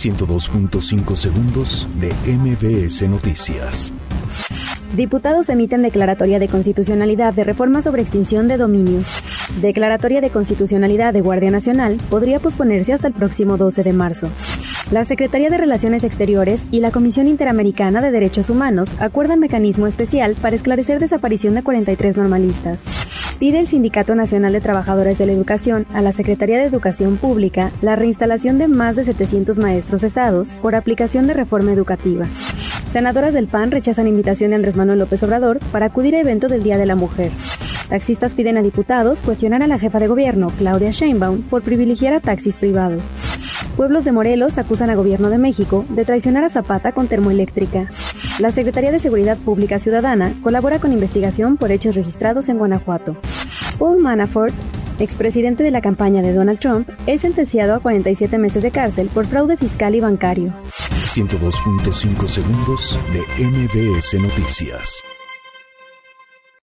102.5 segundos de MBS Noticias. Diputados emiten declaratoria de constitucionalidad de reforma sobre extinción de dominio. Declaratoria de constitucionalidad de Guardia Nacional podría posponerse hasta el próximo 12 de marzo. La Secretaría de Relaciones Exteriores y la Comisión Interamericana de Derechos Humanos acuerdan mecanismo especial para esclarecer desaparición de 43 normalistas. Pide el Sindicato Nacional de Trabajadores de la Educación a la Secretaría de Educación Pública la reinstalación de más de 700 maestros cesados por aplicación de reforma educativa. Senadoras del PAN rechazan invitación de Andrés Manuel López Obrador para acudir a evento del Día de la Mujer. Taxistas piden a diputados cuestionar a la jefa de gobierno, Claudia Sheinbaum, por privilegiar a taxis privados. Pueblos de Morelos acusan a Gobierno de México de traicionar a Zapata con termoeléctrica. La Secretaría de Seguridad Pública Ciudadana colabora con investigación por hechos registrados en Guanajuato. Paul Manafort, expresidente de la campaña de Donald Trump, es sentenciado a 47 meses de cárcel por fraude fiscal y bancario. 102.5 segundos de MBS Noticias.